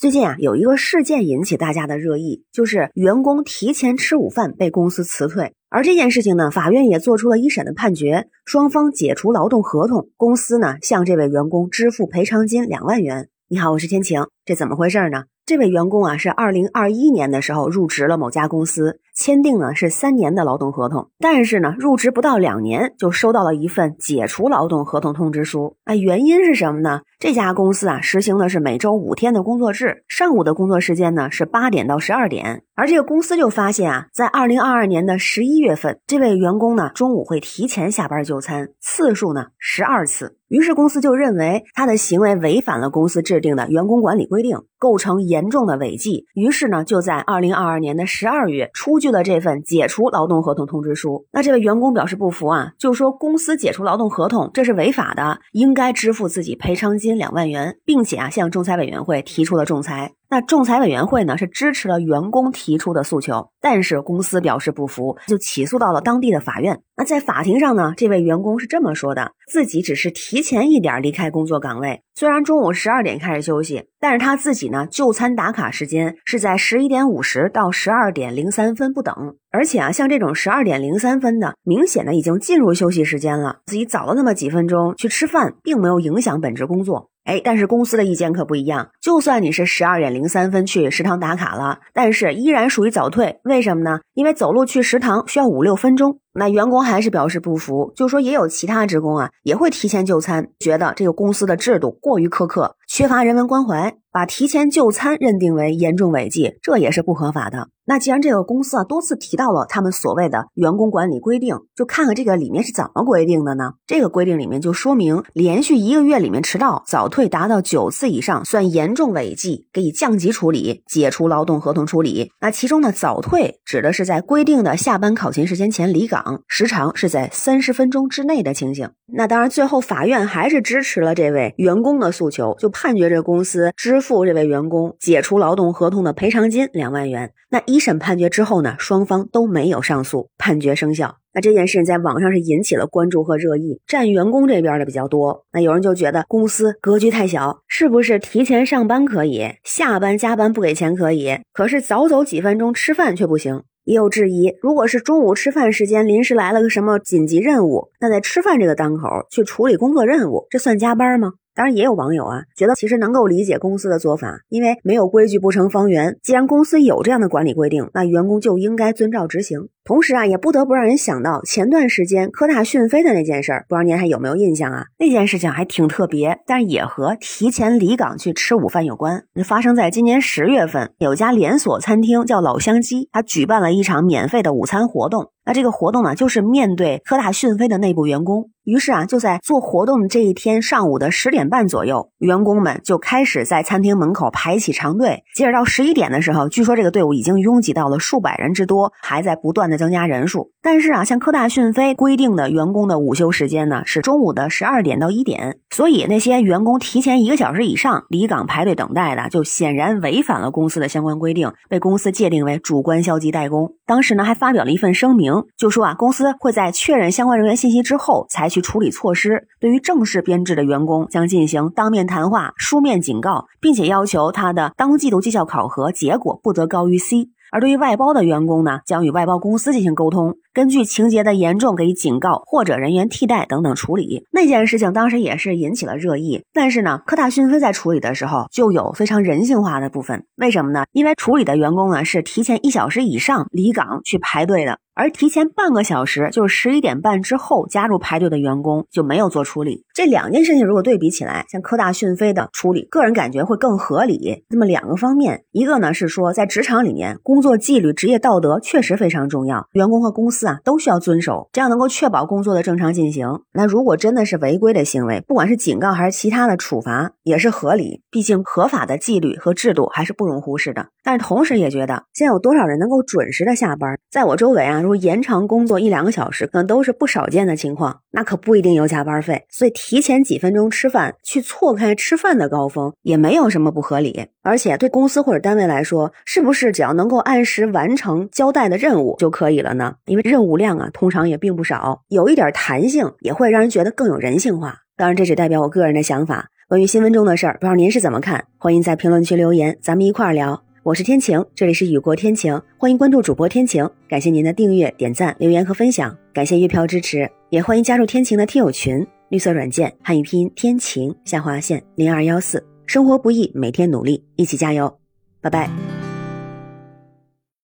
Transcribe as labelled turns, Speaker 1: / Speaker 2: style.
Speaker 1: 最近啊，有一个事件引起大家的热议，就是员工提前吃午饭被公司辞退。而这件事情呢，法院也做出了一审的判决，双方解除劳动合同，公司呢向这位员工支付赔偿金两万元。你好，我是天晴，这怎么回事呢？这位员工啊，是二零二一年的时候入职了某家公司，签订呢是三年的劳动合同，但是呢，入职不到两年就收到了一份解除劳动合同通知书。啊，原因是什么呢？这家公司啊，实行的是每周五天的工作制，上午的工作时间呢是八点到十二点。而这个公司就发现啊，在二零二二年的十一月份，这位员工呢中午会提前下班就餐，次数呢十二次。于是公司就认为他的行为违反了公司制定的员工管理规定，构成严重的违纪。于是呢，就在二零二二年的十二月初具了这份解除劳动合同通知书。那这位员工表示不服啊，就说公司解除劳动合同这是违法的，应该支付自己赔偿金。两万元，并且啊向仲裁委员会提出了仲裁。那仲裁委员会呢是支持了员工提出的诉求，但是公司表示不服，就起诉到了当地的法院。那在法庭上呢，这位员工是这么说的：自己只是提前一点离开工作岗位，虽然中午十二点开始休息，但是他自己呢就餐打卡时间是在十一点五十到十二点零三分不等。而且啊，像这种十二点零三分的，明显的已经进入休息时间了，自己早了那么几分钟去吃饭，并没有影响本职工作。哎，但是公司的意见可不一样。就算你是十二点零三分去食堂打卡了，但是依然属于早退。为什么呢？因为走路去食堂需要五六分钟。那员工还是表示不服，就说也有其他职工啊，也会提前就餐，觉得这个公司的制度过于苛刻，缺乏人文关怀，把提前就餐认定为严重违纪，这也是不合法的。那既然这个公司啊多次提到了他们所谓的员工管理规定，就看看这个里面是怎么规定的呢？这个规定里面就说明，连续一个月里面迟到、早退达到九次以上，算严重违纪，可以降级处理、解除劳动合同处理。那其中呢，早退指的是在规定的下班考勤时间前离岗，时长是在三十分钟之内的情形。那当然，最后法院还是支持了这位员工的诉求，就判决这公司支付这位员工解除劳动合同的赔偿金两万元。那一审判决之后呢，双方都没有上诉，判决生效。那这件事情在网上是引起了关注和热议，站员工这边的比较多。那有人就觉得公司格局太小，是不是提前上班可以，下班加班不给钱可以，可是早走几分钟吃饭却不行？也有质疑，如果是中午吃饭时间临时来了个什么紧急任务，那在吃饭这个当口去处理工作任务，这算加班吗？当然也有网友啊，觉得其实能够理解公司的做法，因为没有规矩不成方圆。既然公司有这样的管理规定，那员工就应该遵照执行。同时啊，也不得不让人想到前段时间科大讯飞的那件事儿，不知道您还有没有印象啊？那件事情还挺特别，但也和提前离岗去吃午饭有关。那发生在今年十月份，有家连锁餐厅叫老乡鸡，它举办了一场免费的午餐活动。那这个活动呢，就是面对科大讯飞的内部员工。于是啊，就在做活动的这一天上午的十点半左右，员工们就开始在餐厅门口排起长队。接着到十一点的时候，据说这个队伍已经拥挤到了数百人之多，还在不断的增加人数。但是啊，像科大讯飞规定的员工的午休时间呢，是中午的十二点到一点，所以那些员工提前一个小时以上离岗排队等待的，就显然违反了公司的相关规定，被公司界定为主观消极怠工。当时呢，还发表了一份声明，就说啊，公司会在确认相关人员信息之后，采取处理措施，对于正式编制的员工将进行当面谈话、书面警告，并且要求他的当季度绩效考核结果不得高于 C。而对于外包的员工呢，将与外包公司进行沟通，根据情节的严重给予警告或者人员替代等等处理。那件事情当时也是引起了热议，但是呢，科大讯飞在处理的时候就有非常人性化的部分。为什么呢？因为处理的员工呢是提前一小时以上离岗去排队的。而提前半个小时，就是十一点半之后加入排队的员工就没有做处理。这两件事情如果对比起来，像科大讯飞的处理，个人感觉会更合理。那么两个方面，一个呢是说，在职场里面，工作纪律、职业道德确实非常重要，员工和公司啊都需要遵守，这样能够确保工作的正常进行。那如果真的是违规的行为，不管是警告还是其他的处罚，也是合理。毕竟合法的纪律和制度还是不容忽视的。但是同时也觉得，现在有多少人能够准时的下班？在我周围啊。延长工作一两个小时，可能都是不少见的情况，那可不一定有加班费。所以提前几分钟吃饭，去错开吃饭的高峰，也没有什么不合理。而且对公司或者单位来说，是不是只要能够按时完成交代的任务就可以了呢？因为任务量啊，通常也并不少，有一点弹性，也会让人觉得更有人性化。当然，这只代表我个人的想法。关于新闻中的事儿，不知道您是怎么看？欢迎在评论区留言，咱们一块儿聊。我是天晴，这里是雨过天晴，欢迎关注主播天晴。感谢您的订阅、点赞、留言和分享，感谢月票支持，也欢迎加入天晴的听友群。绿色软件汉语拼音天晴下划线零二幺四。生活不易，每天努力，一起加油，拜拜。